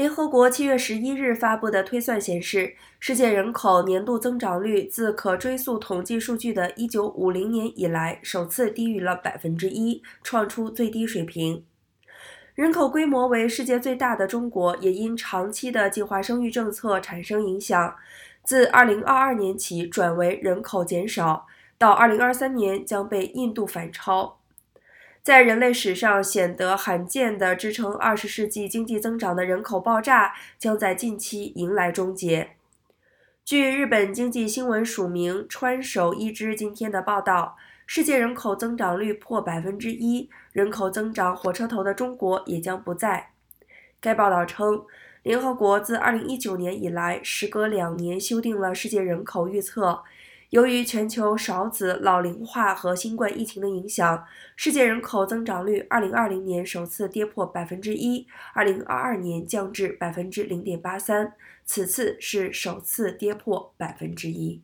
联合国七月十一日发布的推算显示，世界人口年度增长率自可追溯统计数据的1950年以来首次低于了百分之一，创出最低水平。人口规模为世界最大的中国，也因长期的计划生育政策产生影响，自2022年起转为人口减少，到2023年将被印度反超。在人类史上显得罕见的支撑二十世纪经济增长的人口爆炸，将在近期迎来终结。据日本经济新闻署名川守一之今天的报道，世界人口增长率破百分之一，人口增长火车头的中国也将不在。该报道称，联合国自二零一九年以来，时隔两年修订了世界人口预测。由于全球少子、老龄化和新冠疫情的影响，世界人口增长率二零二零年首次跌破百分之一二零二二年降至百分之零点八三，此次是首次跌破百分之一。